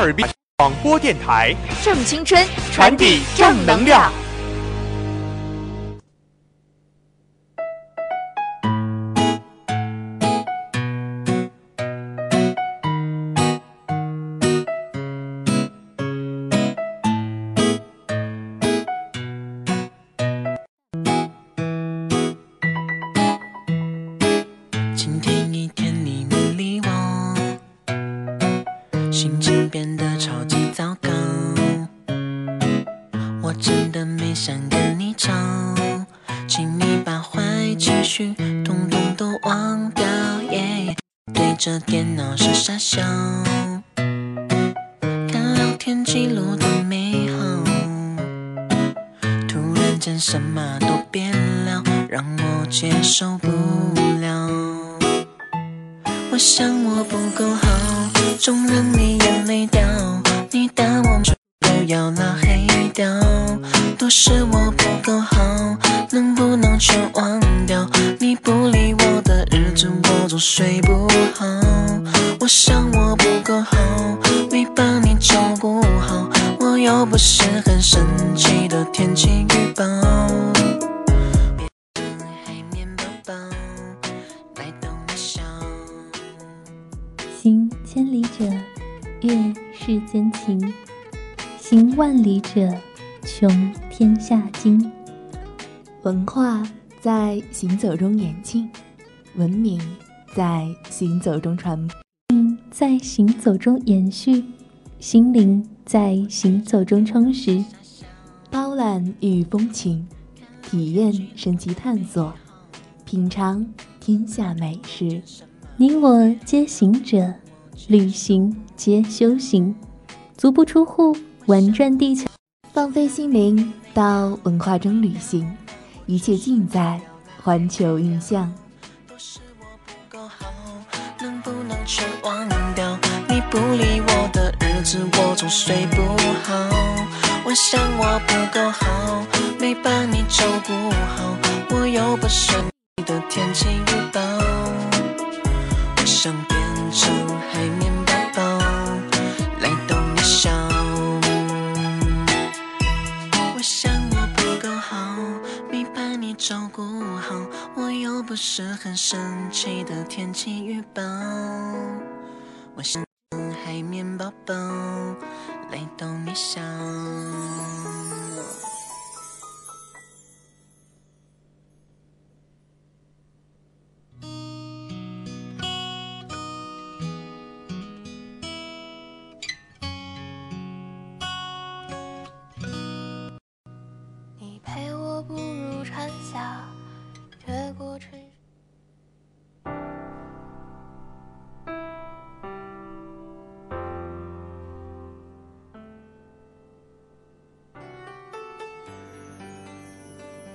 哈尔滨广播电台正青春，传递正能量。阅世间情；行万里者，穷天下经。文化在行走中演进，文明在行走中传播。在行走中延续，心灵在行走中充实。包揽与风情，体验神奇探索，品尝天下美食。你我皆行者，旅行皆修行。足不出户，玩转地球。放飞心灵，到文化中旅行，一切尽在环球印象。都是我不够好，能不能全忘掉？你不理我的日子，我总睡不好。我想我不够好，没把你照顾好，我又不是你的天气预报。我想变成海绵宝宝，来逗你笑。我想我不够好，没把你照顾好，我又不是很神奇的天气预报。我想海绵宝宝，来逗你笑。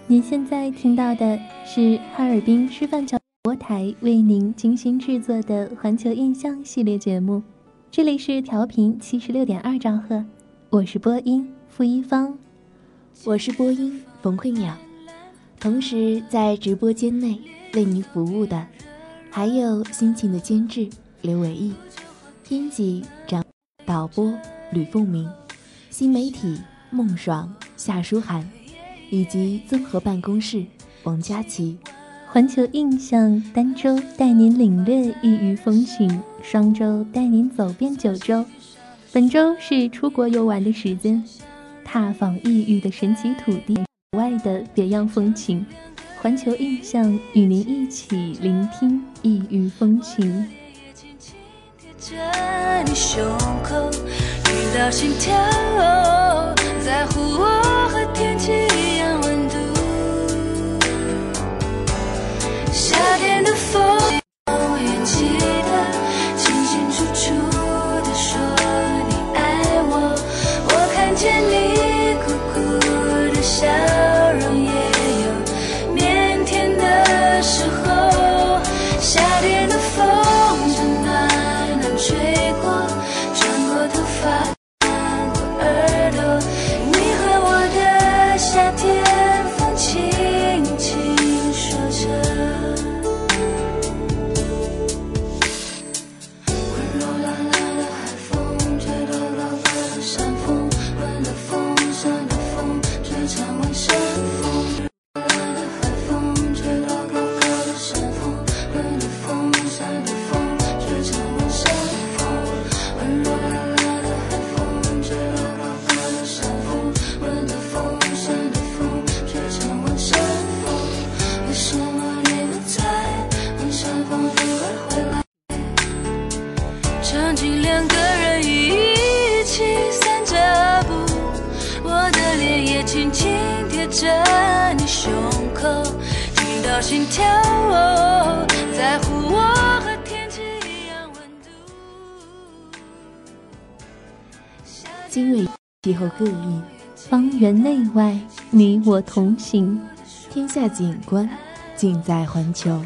您现在听到的是哈尔滨师范广播台为您精心制作的环球印象系列节目，这里是调频七十六点二兆赫，我是播音付一方，我是播音冯慧淼，同时在直播间内为您服务的还有辛勤的监制刘伟毅、编辑张导播吕凤鸣、新媒体孟爽夏书涵。以及综合办公室王佳琪，环球印象单周带您领略异域风情，双周带您走遍九州。本周是出国游玩的时间，踏访异域的神奇土地外的别样风情。环球印象与您一起聆听异域风情。心跳在乎我夏同行，天下景观尽在环球。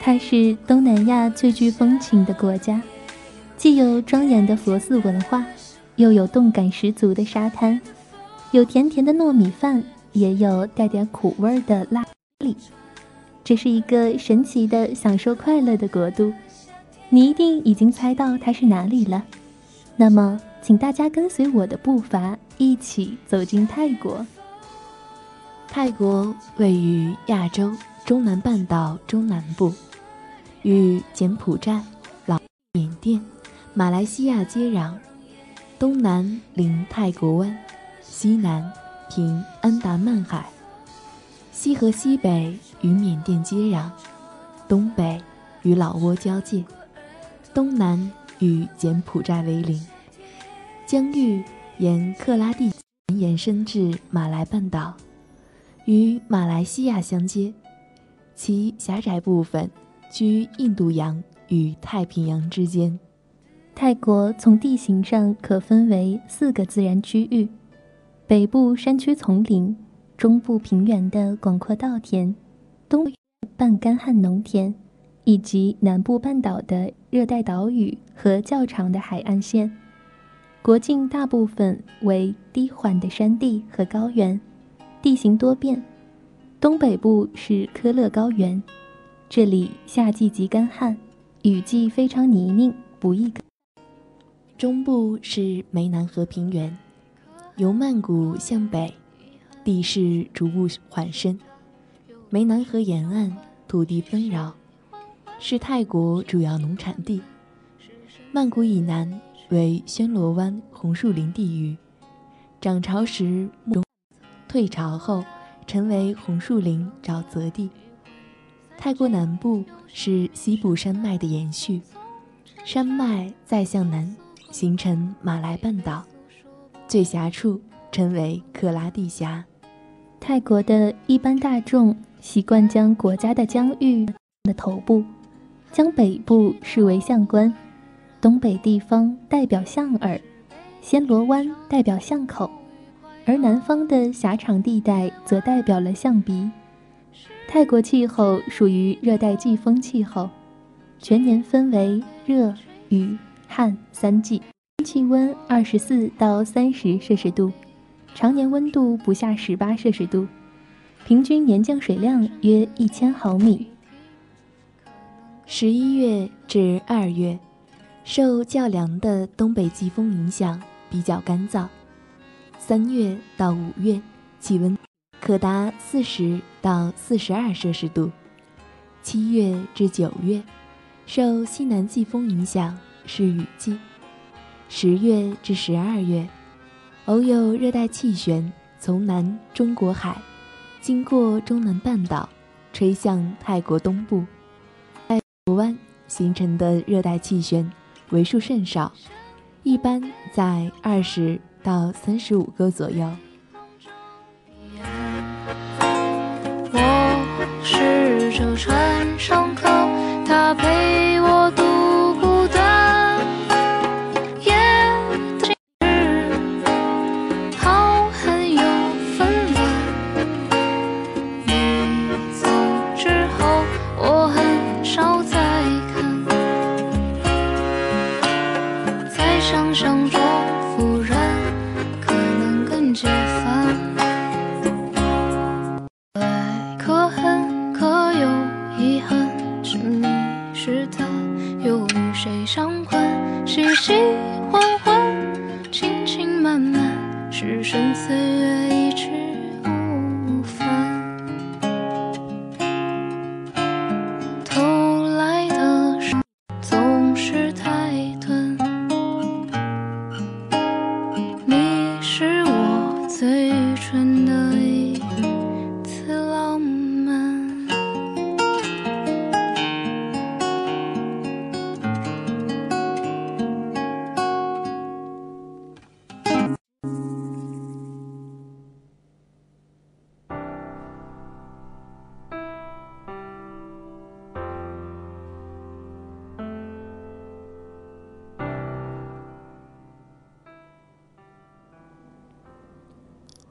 它是东南亚最具风情的国家，既有庄严的佛寺文化，又有动感十足的沙滩，有甜甜的糯米饭，也有带点苦味的辣里。这是一个神奇的享受快乐的国度，你一定已经猜到它是哪里了。那么。请大家跟随我的步伐，一起走进泰国。泰国位于亚洲中南半岛中南部，与柬埔寨、老缅甸、马来西亚接壤，东南临泰国湾，西南平安达曼海，西和西北与缅甸接壤，东北与老挝交界，东南与柬埔寨为邻。疆域沿克拉地延伸至马来半岛，与马来西亚相接，其狭窄部分居印度洋与太平洋之间。泰国从地形上可分为四个自然区域：北部山区丛林，中部平原的广阔稻田，东半干旱农田，以及南部半岛的热带岛屿和较长的海岸线。国境大部分为低缓的山地和高原，地形多变。东北部是科勒高原，这里夏季极干旱，雨季非常泥泞，不易耕。中部是湄南河平原，由曼谷向北，地势逐步缓深。湄南河沿岸土地丰饶，是泰国主要农产地。曼谷以南。为暹罗湾红树林地域，涨潮时退潮后成为红树林沼泽地。泰国南部是西部山脉的延续，山脉再向南形成马来半岛，最狭处称为克拉地峡。泰国的一般大众习惯将国家的疆域的头部，将北部视为相关。东北地方代表象耳，暹罗湾代表巷口，而南方的狭长地带则代表了象鼻。泰国气候属于热带季风气候，全年分为热、雨、旱三季，气温二十四到三十摄氏度，常年温度不下十八摄氏度，平均年降水量约一千毫米。十一月至二月，受较凉的东北季风影响，比较干燥。三月到五月，气温可达四十到四十二摄氏度。七月至九月，受西南季风影响，是雨季。十月至十二月，偶有热带气旋从南中国海经过中南半岛，吹向泰国东部，在国湾形成的热带气旋为数甚少，一般在二十。到三十五个左右。我是这船上客，他陪我渡。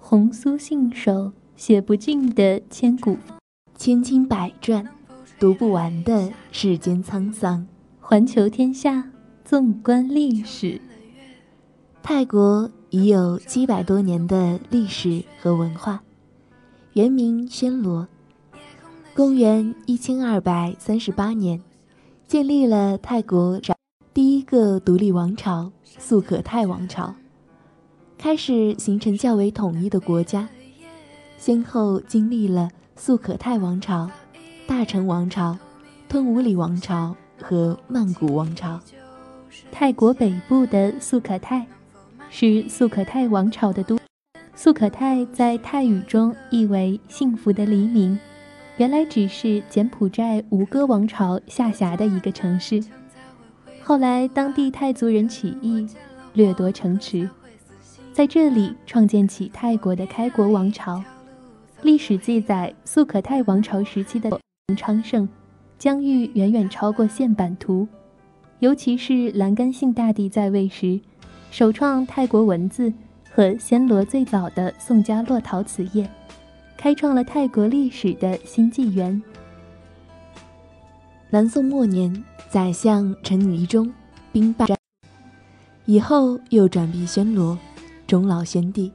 红酥信手，写不尽的千古，千经百转，读不完的世间沧桑。环球天下，纵观历史。泰国已有七百多年的历史和文化，原名暹罗。公元一千二百三十八年，建立了泰国第一个独立王朝——素可泰王朝。开始形成较为统一的国家，先后经历了素可泰王朝、大成王朝、吞武里王朝和曼谷王朝。泰国北部的素可泰是素可泰王朝的都。素可泰在泰语中意为“幸福的黎明”，原来只是柬埔寨吴哥王朝下辖的一个城市。后来当地泰族人起义，掠夺城池。在这里创建起泰国的开国王朝。历史记载，素可泰王朝时期的昌盛，疆域远远超过现版图。尤其是兰甘信大帝在位时，首创泰国文字和暹罗最早的宋家洛陶瓷业，开创了泰国历史的新纪元。南宋末年，宰相陈宜中兵败，以后又转避暹罗。终老宣帝，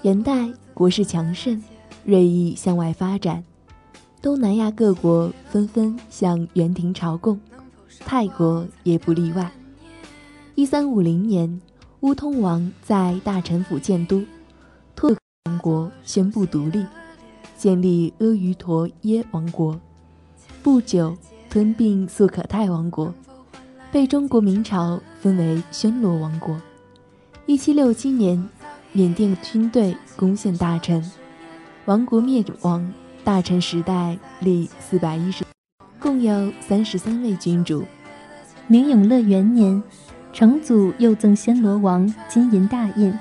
元代国势强盛，锐意向外发展，东南亚各国纷纷向元廷朝贡，泰国也不例外。一三五零年，乌通王在大臣府建都，拓王国宣布独立，建立阿瑜陀耶王国，不久吞并素可泰王国，被中国明朝分为暹罗王国。一七六七年，缅甸军队攻陷大臣，王国灭亡。大臣时代历四百一十，共有三十三位君主。明永乐元年，成祖又赠暹罗王金银大印，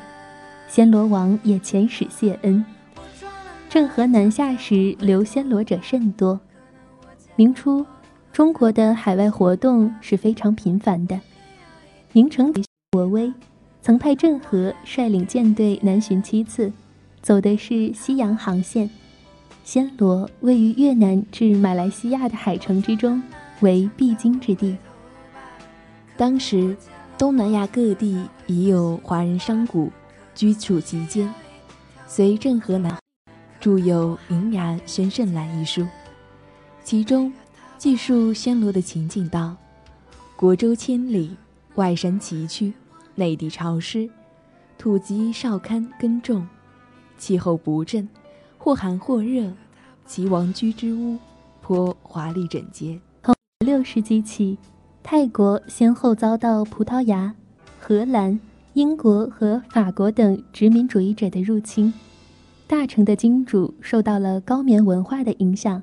暹罗王也遣使谢恩。郑和南下时，留暹罗者甚多。明初，中国的海外活动是非常频繁的。明成国威。曾派郑和率领舰队南巡七次，走的是西洋航线。暹罗位于越南至马来西亚的海城之中，为必经之地。当时，东南亚各地已有华人商贾居处其间。随郑和南，著有《银牙宣圣览》一书，其中记述暹罗的情景道：国州千里，外山崎岖。内地潮湿，土瘠少堪耕种，气候不正，或寒或热。其王居之屋颇华丽整洁。从六世纪起，泰国先后遭到葡萄牙、荷兰、英国和法国等殖民主义者的入侵，大城的君主受到了高棉文化的影响，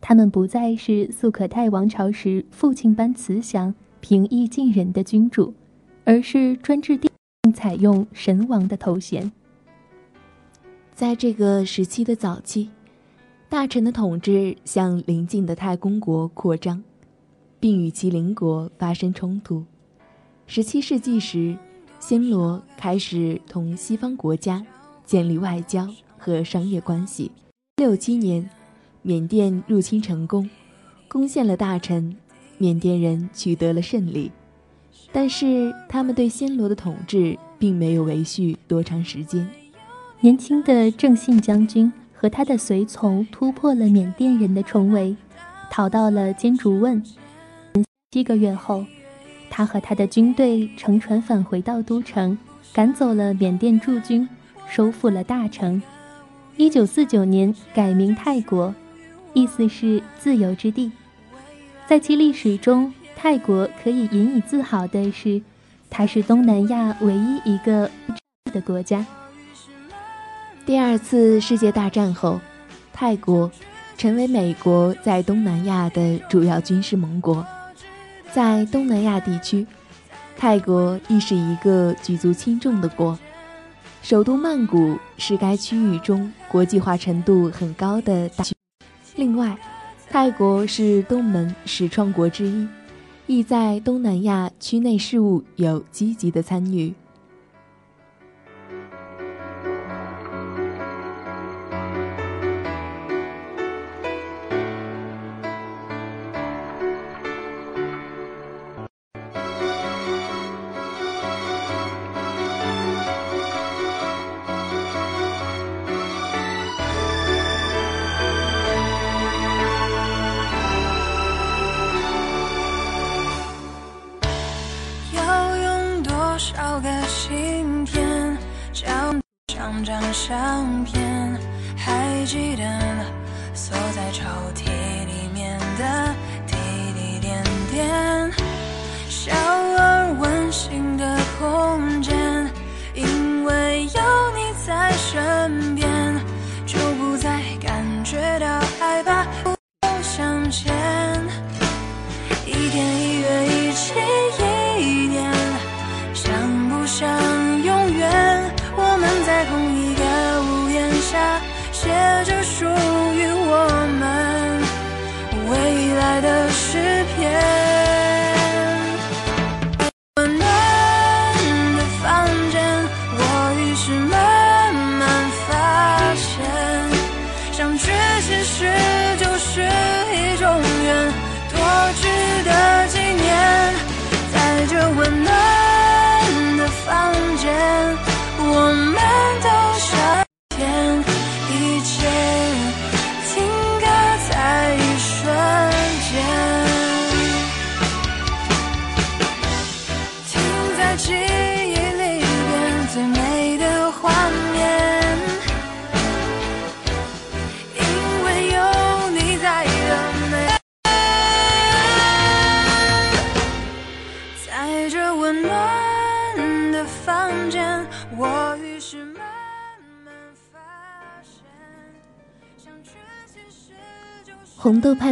他们不再是素可泰王朝时父亲般慈祥、平易近人的君主。而是专制帝采用神王的头衔。在这个时期的早期，大臣的统治向邻近的太公国扩张，并与其邻国发生冲突。十七世纪时，暹罗开始同西方国家建立外交和商业关系。六七年，缅甸入侵成功，攻陷了大臣，缅甸人取得了胜利。但是他们对暹罗的统治并没有维续多长时间。年轻的郑信将军和他的随从突破了缅甸人的重围，逃到了坚竹汶。七个月后，他和他的军队乘船返回到都城，赶走了缅甸驻军，收复了大城。一九四九年改名泰国，意思是自由之地。在其历史中。泰国可以引以自豪的是，它是东南亚唯一一个的国家。第二次世界大战后，泰国成为美国在东南亚的主要军事盟国。在东南亚地区，泰国亦是一个举足轻重的国。首都曼谷是该区域中国际化程度很高的大区。另外，泰国是东盟始创国之一。亦在东南亚区内事务有积极的参与。相片还记得锁在抽屉。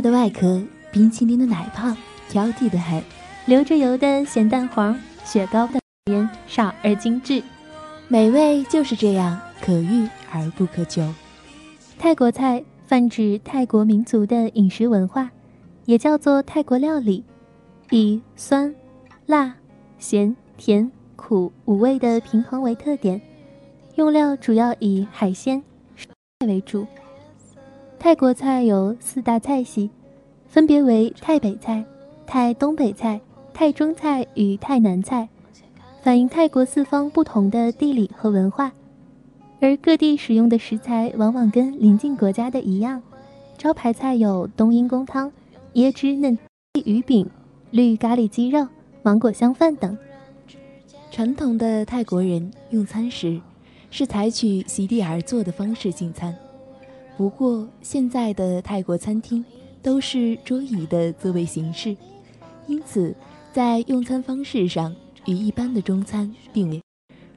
的外壳，冰淇淋的奶泡，挑剔的很；流着油的咸蛋黄，雪糕的边少而精致，美味就是这样可遇而不可求。泰国菜泛指泰国民族的饮食文化，也叫做泰国料理，以酸、辣、咸、甜。苦五味的平衡为特点，用料主要以海鲜为主。泰国菜有四大菜系，分别为泰北菜、泰东北菜、泰中菜与泰南菜，反映泰国四方不同的地理和文化。而各地使用的食材往往跟邻近国家的一样，招牌菜有冬阴功汤、椰汁嫩鱼饼、绿咖喱鸡肉、芒果香饭等。传统的泰国人用餐时是采取席地而坐的方式进餐，不过现在的泰国餐厅都是桌椅的座位形式，因此在用餐方式上与一般的中餐并列。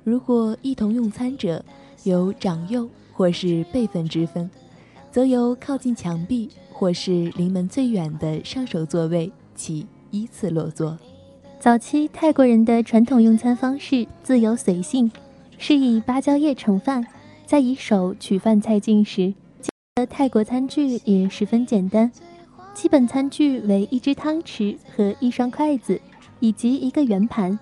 如果一同用餐者，有长幼或是辈分之分，则由靠近墙壁或是临门最远的上手座位起依次落座。早期泰国人的传统用餐方式自由随性，是以芭蕉叶盛饭，再以手取饭菜进食。的泰国餐具也十分简单，基本餐具为一只汤匙和一双筷子，以及一个圆盘。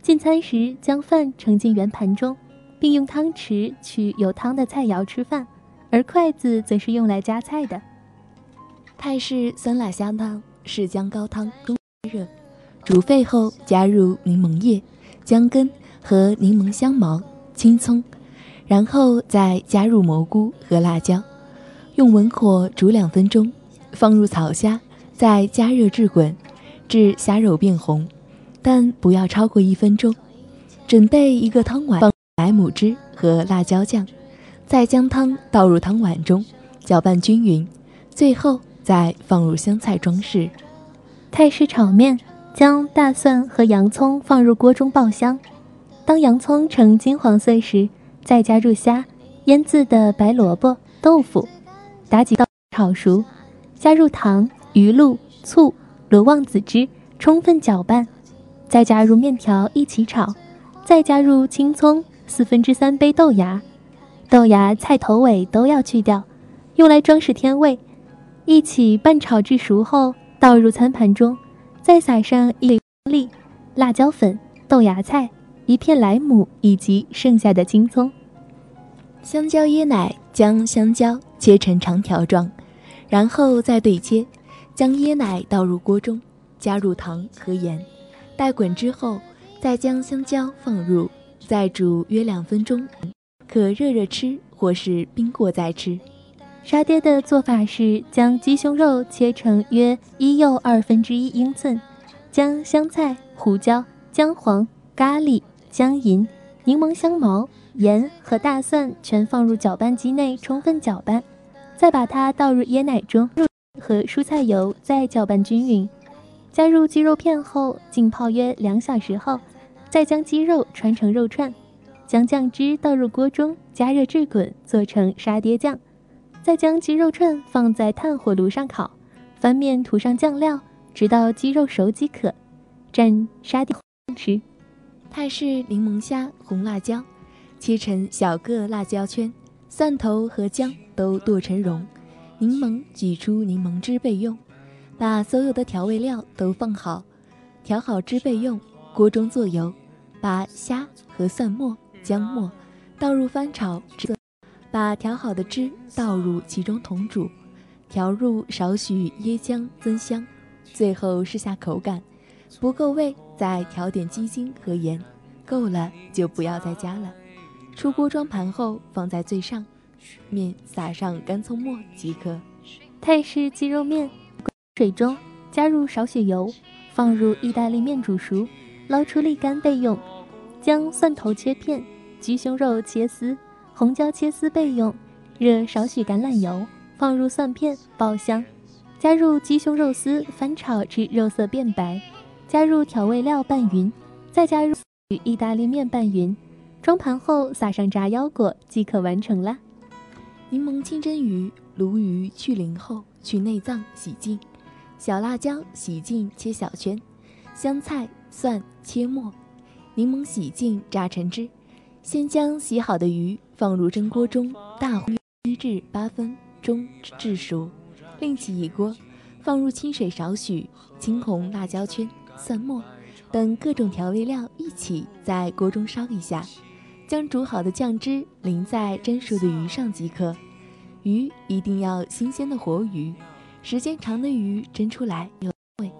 进餐时将饭盛进圆盘中。并用汤匙取有汤的菜肴吃饭，而筷子则是用来夹菜的。泰式酸辣虾汤是将高汤中热煮沸后加入柠檬叶、姜根和柠檬香茅、青葱，然后再加入蘑菇和辣椒，用文火煮两分钟，放入草虾，再加热至滚，至虾肉变红，但不要超过一分钟。准备一个汤碗。放白母汁和辣椒酱，再将汤倒入汤碗中，搅拌均匀，最后再放入香菜装饰。泰式炒面，将大蒜和洋葱放入锅中爆香，当洋葱呈金黄色时，再加入虾、腌制的白萝卜、豆腐，打几道炒熟，加入糖、鱼露、醋、罗望子汁，充分搅拌，再加入面条一起炒，再加入青葱。四分之三杯豆芽，豆芽菜头尾都要去掉，用来装饰添味。一起拌炒至熟后，倒入餐盘中，再撒上一粒辣椒粉、豆芽菜、一片莱姆以及剩下的青葱。香蕉椰奶将香蕉切成长条状，然后再对切，将椰奶倒入锅中，加入糖和盐，待滚之后，再将香蕉放入。再煮约两分钟，可热热吃或是冰过再吃。沙爹的做法是将鸡胸肉切成约一又二分之一英寸，将香菜、胡椒、姜黄、咖喱、姜银、柠檬香茅、盐和大蒜全放入搅拌机内充分搅拌，再把它倒入椰奶中，和蔬菜油再搅拌均匀，加入鸡肉片后浸泡约两小时后。再将鸡肉穿成肉串，将酱汁倒入锅中，加热至滚，做成沙爹酱。再将鸡肉串放在炭火炉上烤，翻面涂上酱料，直到鸡肉熟即可。蘸沙爹吃。泰式柠檬虾红辣椒，切成小个辣椒圈，蒜头和姜都剁成蓉，柠檬挤出柠檬汁备用。把所有的调味料都放好，调好汁备用。锅中做油，把虾和蒜末、姜末倒入翻炒，把调好的汁倒入其中同煮，调入少许椰浆增香，最后试下口感，不够味再调点鸡精和盐，够了就不要再加了。出锅装盘后放在最上面，撒上干葱末即可。泰式鸡肉面，水中加入少许油，放入意大利面煮熟。捞出沥干备用，将蒜头切片、鸡胸肉切丝、红椒切丝备用。热少许橄榄油，放入蒜片爆香，加入鸡胸肉丝翻炒至肉色变白，加入调味料拌匀，再加入意大利面拌匀，装盘后撒上炸腰果即可完成了。柠檬清蒸鱼，鲈鱼去鳞后去内脏洗净，小辣椒洗净切小圈，香菜。蒜切末，柠檬洗净榨成汁。先将洗好的鱼放入蒸锅中，大火一至八分钟至熟。另起一锅，放入清水少许，青红辣椒圈、蒜末，等各种调味料一起在锅中烧一下，将煮好的酱汁淋在蒸熟的鱼上即可。鱼一定要新鲜的活鱼，时间长的鱼蒸出来有味。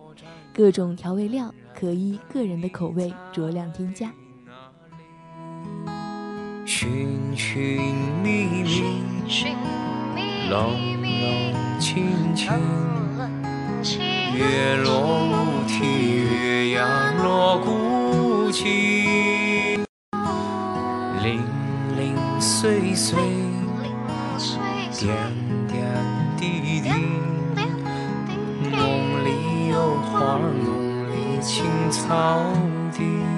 各种调味料可依个人的口味酌量添加。寻寻觅觅，冷冷清清，月落乌啼，月牙落孤井，零碎碎，点点滴滴，梦里有花，梦里青草地。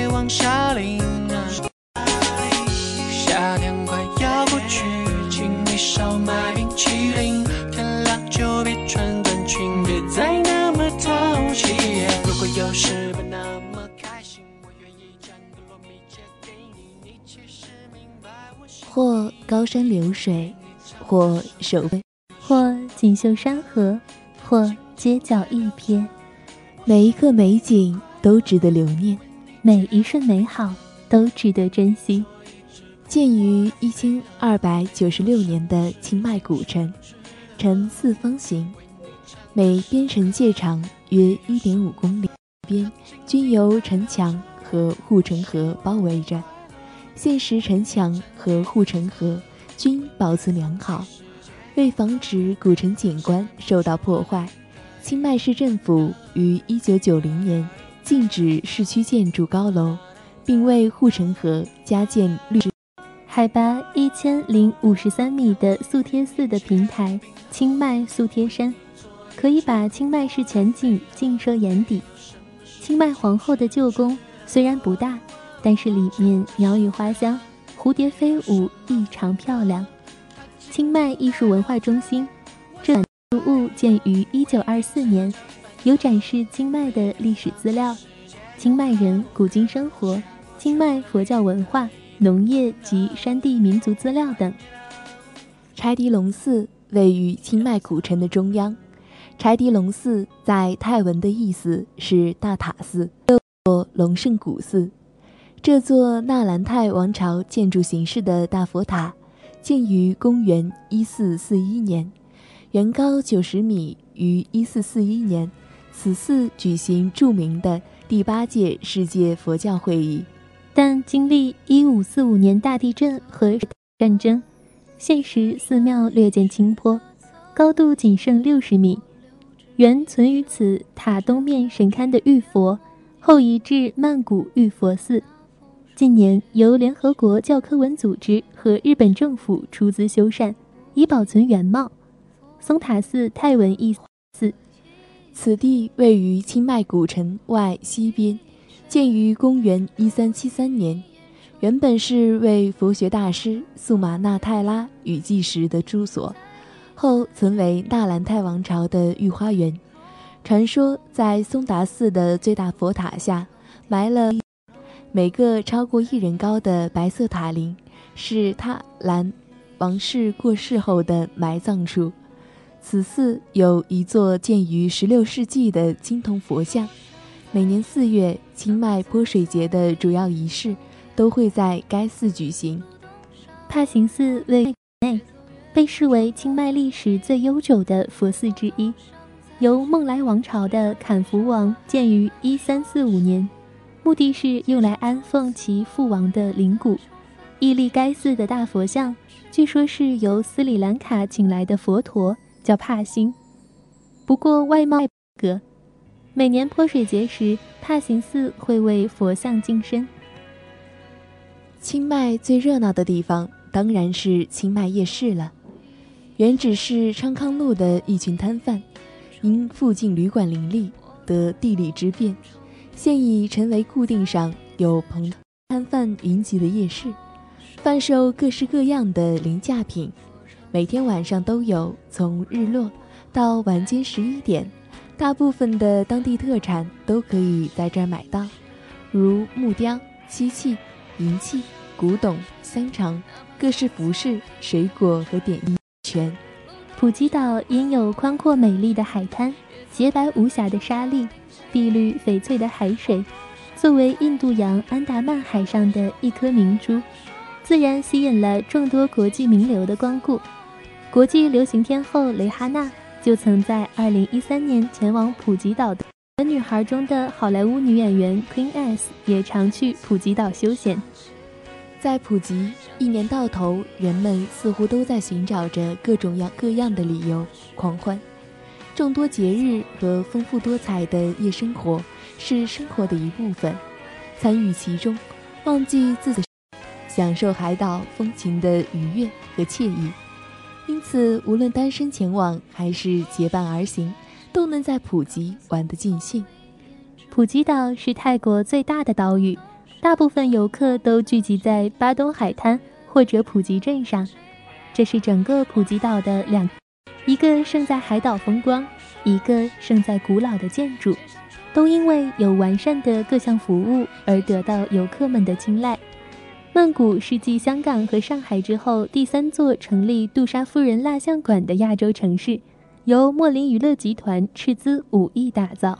盆水往下淋啊。夏天快要过去，请你少买冰淇淋，天亮就别穿短裙，别再那么淘气。如果有时不那么开心，我愿意将个糯米借给你，你其实明白我心意。或高山流水，或手背，或锦绣山河，或街角一瞥，每一个美景都值得留念。每一瞬美好都值得珍惜。建于一千二百九十六年的清迈古城，呈四方形，每边城界长约一点五公里，边均由城墙和护城河包围着。现时城墙和护城河均保存良好，为防止古城景观受到破坏，清迈市政府于一九九零年禁止市区建筑高楼，并为护城河加建绿。海拔一千零五十三米的素贴寺的平台清迈素贴山，可以把清迈市全景尽收眼底。清迈皇后的旧宫虽然不大，但是里面鸟语花香，蝴蝶飞舞，异常漂亮。清迈艺术文化中心，这建筑物建于一九二四年，有展示清迈的历史资料、清迈人古今生活、清迈佛教文化。农业及山地民族资料等。柴迪龙寺位于清迈古城的中央。柴迪龙寺在泰文的意思是大塔寺，又作龙胜古寺。这座纳兰泰王朝建筑形式的大佛塔，建于公元一四四一年，原高九十米。于一四四一年，此寺举行著名的第八届世界佛教会议。但经历一五四五年大地震和战争，现时寺庙略见倾坡，高度仅剩六十米。原存于此塔东面神龛的玉佛，后移至曼谷玉佛寺。近年由联合国教科文组织和日本政府出资修缮，以保存原貌。松塔寺泰文意寺，此地位于清迈古城外西边。建于公元一三七三年，原本是为佛学大师素玛那泰拉雨季时的住所，后曾为纳兰泰王朝的御花园。传说在松达寺的最大佛塔下埋了每个超过一人高的白色塔林，是塔兰王室过世后的埋葬处。此寺有一座建于十六世纪的青铜佛像。每年四月，清迈泼水节的主要仪式都会在该寺举行。帕行寺位内，被视为清迈历史最悠久的佛寺之一，由孟来王朝的坎福王建于一三四五年，目的是用来安奉其父王的灵骨。屹立该寺的大佛像，据说是由斯里兰卡请来的佛陀，叫帕辛。不过外貌格。每年泼水节时，帕行寺会为佛像净身。清迈最热闹的地方当然是清迈夜市了。原只是昌康路的一群摊贩，因附近旅馆林立，得地理之便，现已成为固定上有棚摊贩云集的夜市，贩售各式各样的零价品。每天晚上都有，从日落到晚间十一点。大部分的当地特产都可以在这儿买到，如木雕、漆器、银器、古董、香肠、各式服饰、水果和点心全。普吉岛因有宽阔美丽的海滩、洁白无瑕的沙砾、碧绿翡翠的海水，作为印度洋安达曼海上的一颗明珠，自然吸引了众多国际名流的光顾。国际流行天后蕾哈娜。就曾在2013年前往普吉岛的女孩中的好莱坞女演员 Queen S 也常去普吉岛休闲。在普吉，一年到头，人们似乎都在寻找着各种样各样的理由狂欢。众多节日和丰富多彩的夜生活是生活的一部分，参与其中，忘记自己，享受海岛风情的愉悦和惬意。因此，无论单身前往还是结伴而行，都能在普吉玩得尽兴。普吉岛是泰国最大的岛屿，大部分游客都聚集在巴东海滩或者普吉镇上。这是整个普吉岛的两，一个胜在海岛风光，一个胜在古老的建筑，都因为有完善的各项服务而得到游客们的青睐。曼谷是继香港和上海之后第三座成立杜莎夫人蜡像馆的亚洲城市，由莫林娱乐集团斥资五亿打造。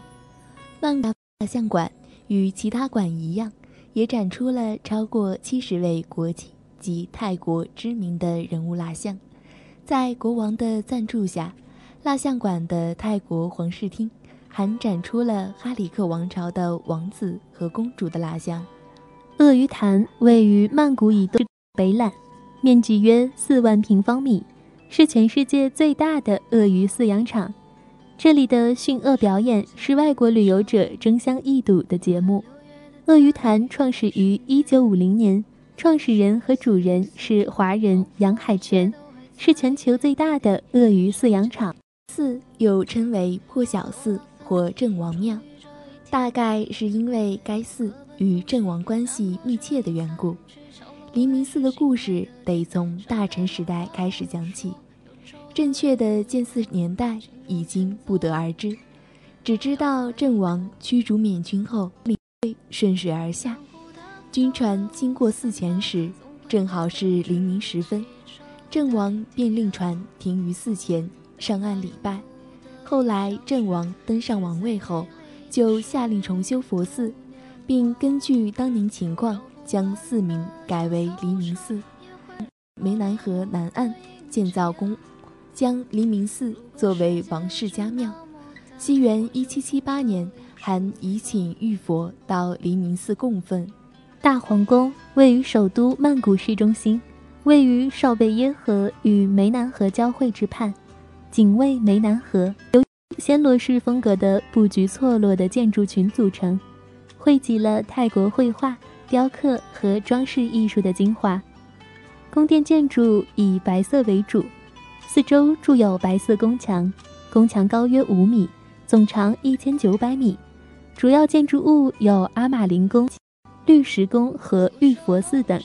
曼谷蜡像馆与其他馆一样，也展出了超过七十位国际及泰国知名的人物蜡像。在国王的赞助下，蜡像馆的泰国皇室厅还展出了哈里克王朝的王子和公主的蜡像。鳄鱼潭位于曼谷以东北览，面积约四万平方米，是全世界最大的鳄鱼饲养场。这里的驯鳄表演是外国旅游者争相一睹的节目。鳄鱼潭创始于1950年，创始人和主人是华人杨海泉，是全球最大的鳄鱼饲养场。寺又称为破晓寺或郑王庙，大概是因为该寺与郑王关系密切的缘故。黎明寺的故事得从大臣时代开始讲起，正确的建寺年代已经不得而知，只知道郑王驱逐缅军后，顺水而下，军船经过寺前时，正好是黎明时分，郑王便令船停于寺前。上岸礼拜，后来郑王登上王位后，就下令重修佛寺，并根据当年情况将寺名改为黎明寺。湄南河南岸建造宫，将黎明寺作为王室家庙。西元一七七八年，还移请玉佛到黎明寺供奉。大皇宫位于首都曼谷市中心，位于少贝耶河与湄南河交汇之畔。紧卫湄南河由暹罗式风格的布局错落的建筑群组成，汇集了泰国绘画、雕刻和装饰艺术的精华。宫殿建筑以白色为主，四周筑有白色宫墙，宫墙高约五米，总长一千九百米。主要建筑物有阿玛林宫、绿石宫和玉佛寺等。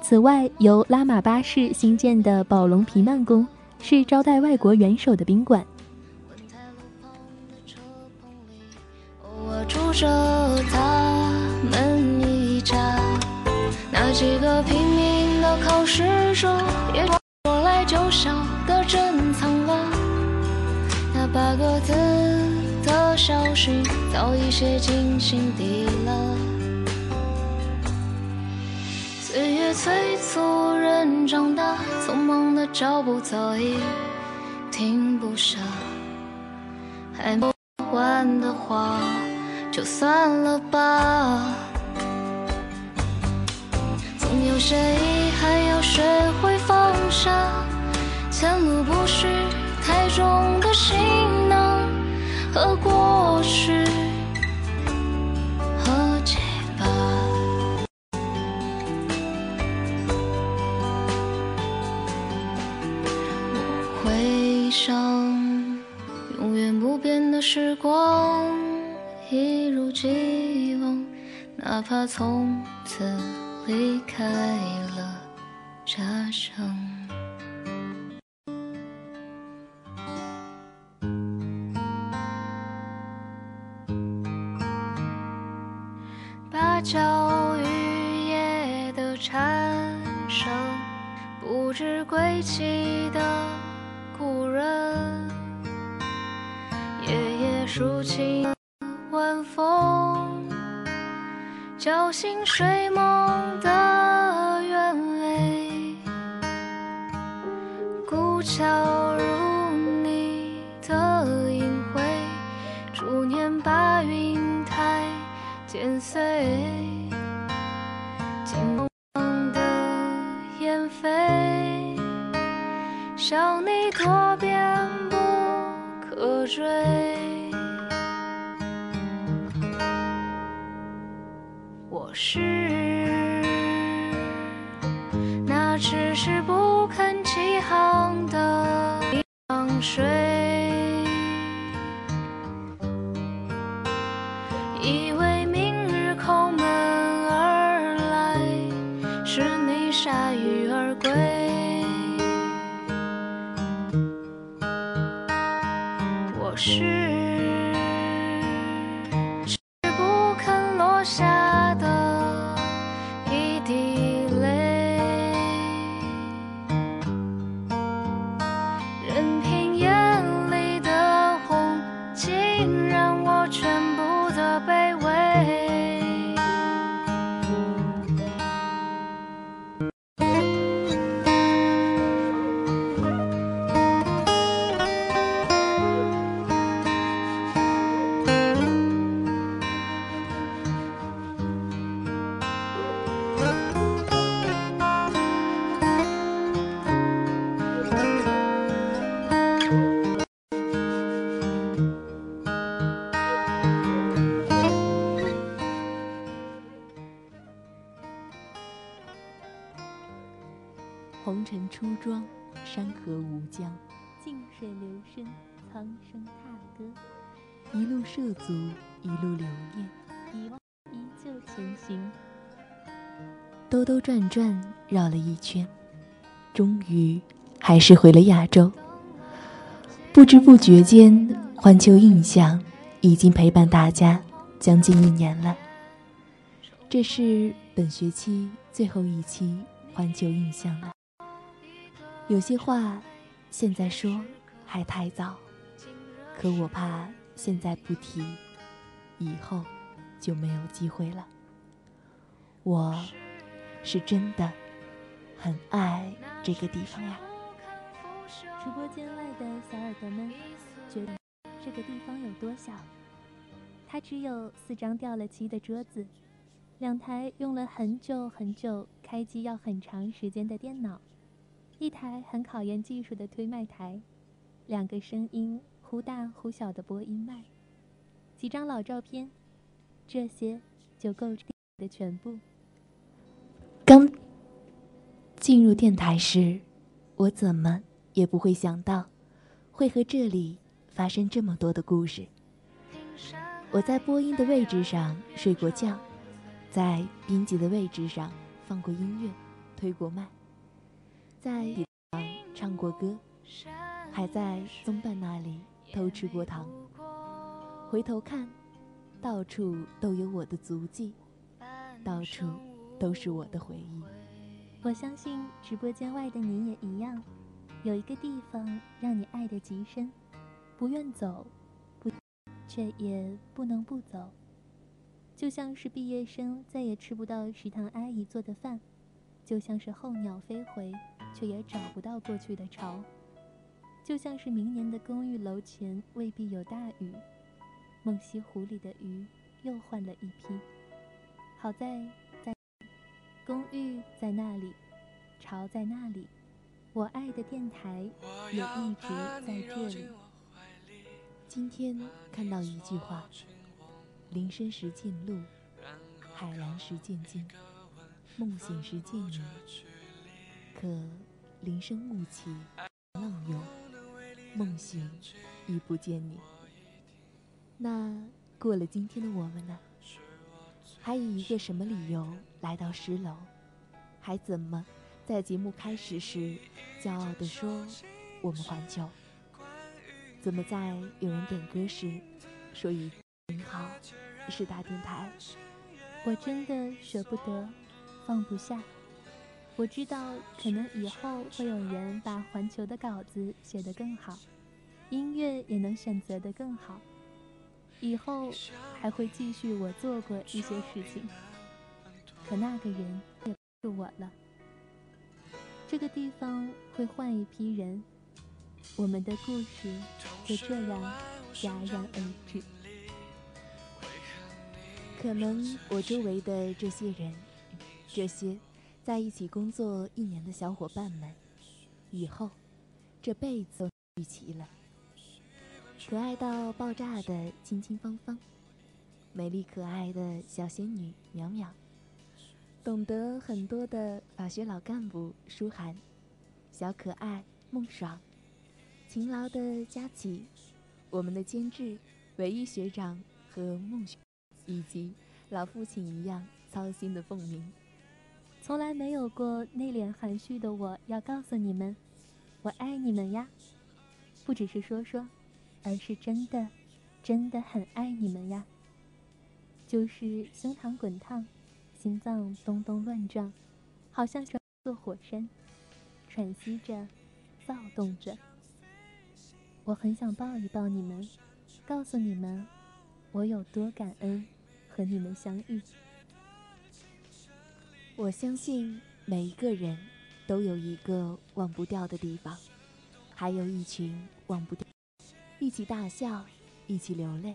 此外，由拉玛八世兴建的宝龙皮曼宫。是招待外国元首的宾馆。着他们一家，那几个拼命的考试者，也说来就笑的珍藏了。那八个字的消息早已写进心底了。岁月催促人长大，匆忙的脚步早已停不下。还没完的话，就算了吧。总有些遗憾要学会放下，前路不是太重的行囊和过去。会想，永远不变的时光一如既往，哪怕从此离开了家乡。芭蕉雨夜的蝉声，不知归期的故人。夜夜抒情晚风，叫醒睡梦的鸢尾，孤桥如你的隐晦，逐年把云台剪碎，金黄的燕飞，想你多变不可追。是兜转转绕了一圈，终于还是回了亚洲。不知不觉间，环球印象已经陪伴大家将近一年了。这是本学期最后一期环球印象了。有些话现在说还太早，可我怕现在不提，以后就没有机会了。我是真的很爱这个地方呀。直播间外的小耳朵们，觉得这个地方有多小？它只有四张掉了漆的桌子，两台用了很久很久、开机要很长时间的电脑，一台很考验技术的推麦台，两个声音忽大忽小的播音麦，几张老照片，这些就够的全部。进入电台时，我怎么？也不会想到，会和这里发生这么多的故事。我在播音的位置上睡过觉，在编辑的位置上放过音乐，推过麦，在地上唱过歌，还在松伴那里偷吃过糖。回头看，到处都有我的足迹，到处都是我的回忆。我相信直播间外的你也一样。有一个地方让你爱得极深，不愿走，不，却也不能不走。就像是毕业生再也吃不到食堂阿姨做的饭，就像是候鸟飞回，却也找不到过去的巢。就像是明年的公寓楼前未必有大雨，梦溪湖里的鱼又换了一批。好在公寓在那里，巢在那里。我爱的电台也一直在这里。今天看到一句话：“林深时见鹿，海蓝时见鲸，梦醒时见你。”可林深雾起浪涌，梦醒已不见你。那过了今天的我们呢？还以一个什么理由来到十楼？还怎么？在节目开始时，骄傲地说：“我们环球。”怎么在有人点歌时，说一您好，是大电台？我真的舍不得，放不下。我知道，可能以后会有人把环球的稿子写得更好，音乐也能选择得更好。以后还会继续我做过一些事情，可那个人也不是我了。这个地方会换一批人，我们的故事就这样戛然而止。可能我周围的这些人，这些在一起工作一年的小伙伴们，以后这辈子都聚齐了。可爱到爆炸的青青芳芳，美丽可爱的小仙女淼淼。懂得很多的法学老干部舒涵，小可爱孟爽，勤劳的佳琪，我们的监制唯一学长和孟雪，以及老父亲一样操心的凤鸣，从来没有过内敛含蓄的我，要告诉你们，我爱你们呀，不只是说说，而是真的，真的很爱你们呀，就是胸膛滚烫。心脏咚咚乱撞，好像是座火山，喘息着，躁动着。我很想抱一抱你们，告诉你们，我有多感恩和你们相遇。我相信每一个人都有一个忘不掉的地方，还有一群忘不掉，一起大笑，一起流泪，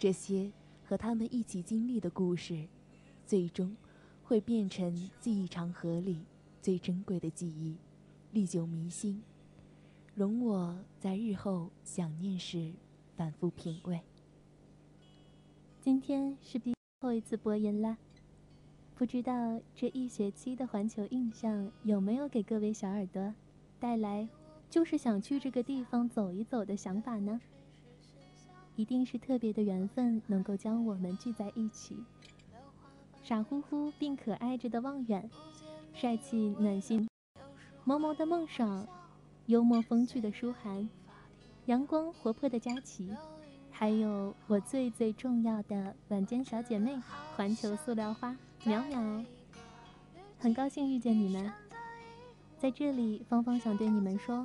这些和他们一起经历的故事。最终，会变成记忆长河里最珍贵的记忆，历久弥新，容我在日后想念时反复品味。今天是最后一次播音啦，不知道这一学期的环球印象有没有给各位小耳朵带来就是想去这个地方走一走的想法呢？一定是特别的缘分能够将我们聚在一起。傻乎乎并可爱着的望远，帅气暖心，萌萌的孟爽，幽默风趣的舒涵，阳光活泼的佳琪，还有我最最重要的晚间小姐妹环球塑料花淼淼。很高兴遇见你们，在这里，芳芳想对你们说，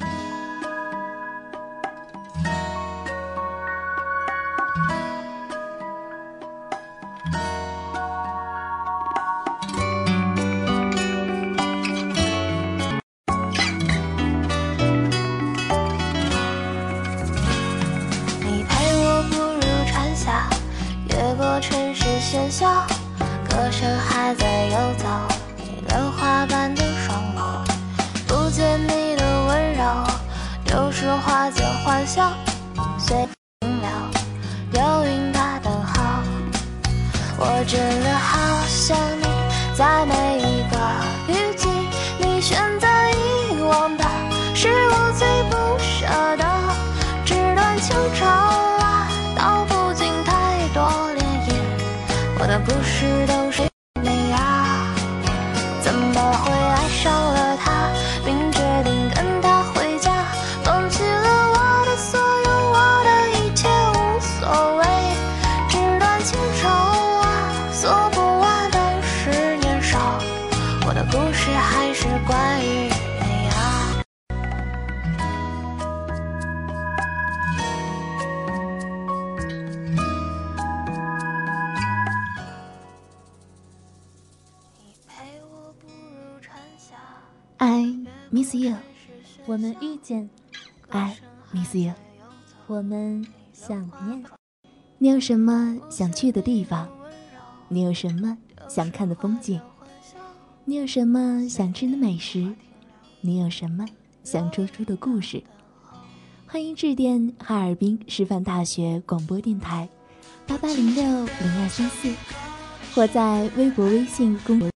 Bye. 花间欢笑。我们遇见，I miss you，我们想念。你有什么想去的地方？你有什么想看的风景？你有什么想吃的美食？你有什么想说出的故事？欢迎致电哈尔滨师范大学广播电台八八零六零二三四，或在微博、微信公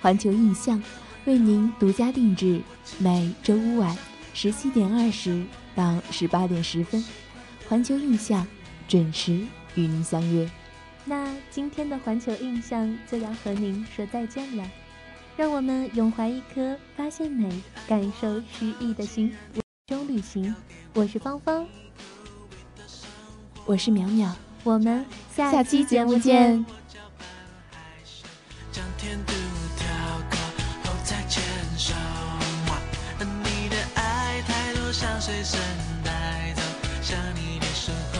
环球印象。为您独家定制，每周五晚十七点二十到十八点十分，环球印象准时与您相约。那今天的环球印象就要和您说再见了，让我们永怀一颗发现美、感受诗意的心，中旅行。我是芳芳，我是淼淼，我们下期节目见。想随身带走，想你的时候。